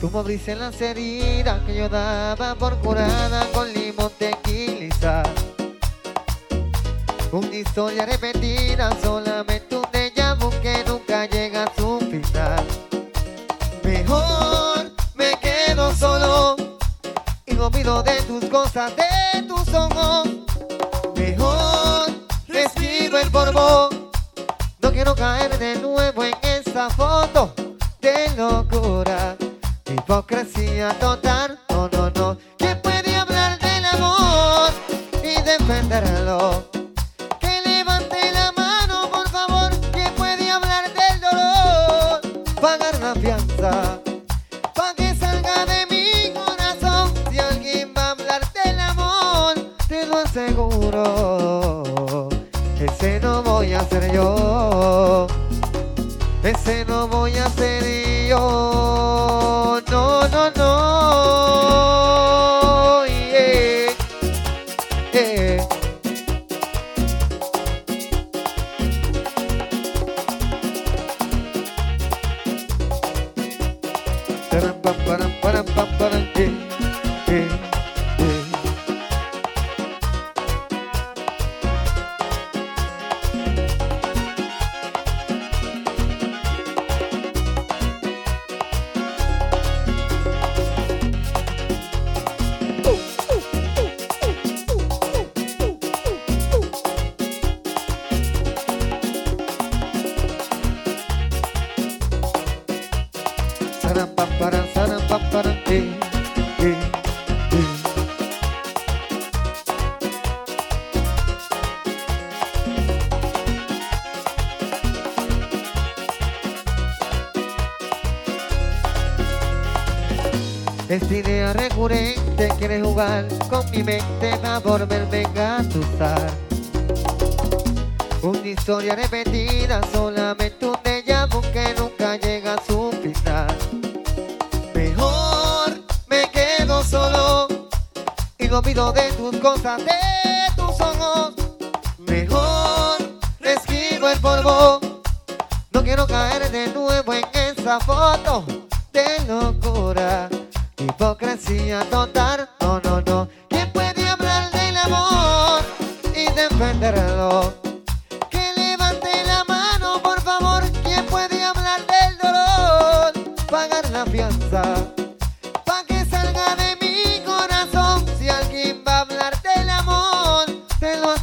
Tú me abriste las heridas que yo daba por curada con limón tequila. Una historia repetida, solamente un déjà vu que nunca llega a su final. Mejor me quedo solo y no de tus cosas, de tus ojos. Mejor respiro el polvo. No quiero caer de nuevo en esa foto de locura. Hipocresía total, no, no, no. ¿Quién puede hablar del amor y defenderlo? Que levante la mano, por favor. ¿Quién puede hablar del dolor? Pagar la fianza. Pa' que salga de mi corazón. Si alguien va a hablar del amor, te lo aseguro. Ese no voy a ser yo. Ese no voy a ser yo. No. Yeah. Yeah. Saram, pam, param, eh, eh, eh. Idea recurrente quiere jugar con mi mente para volverme a asustar. Una historia repetida, solamente no olvido de tus cosas, de tus ojos. Mejor respiro el polvo. No quiero caer de nuevo en esa foto de locura. Hipocresía total, no, no, no. ¿Quién puede hablar del amor y defenderlo? Que levante la mano, por favor. ¿Quién puede hablar del dolor? Pagar la fianza.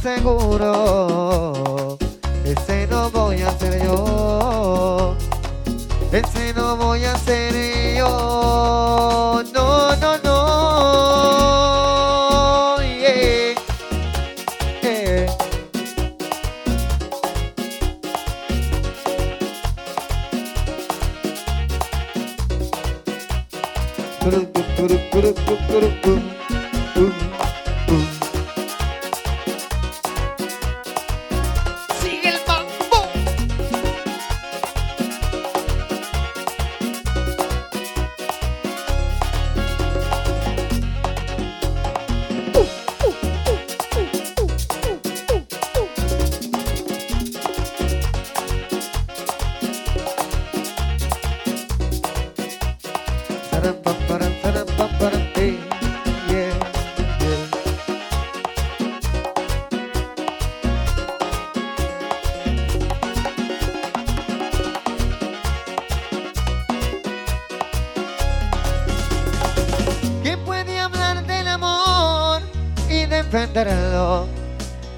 Aseguro. Ese no voy a ser yo. Ese no voy a ser yo. No, no, no. Yeah. Yeah.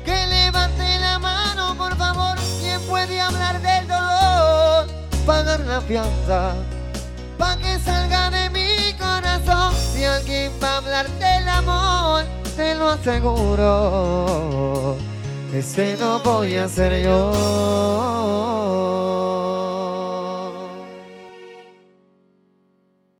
Que levante la mano, por favor. ¿Quién puede hablar del dolor? Pagar la fianza. Pa' que salga de mi corazón. Si alguien va a hablar del amor, te lo aseguro. Ese no voy a ser yo.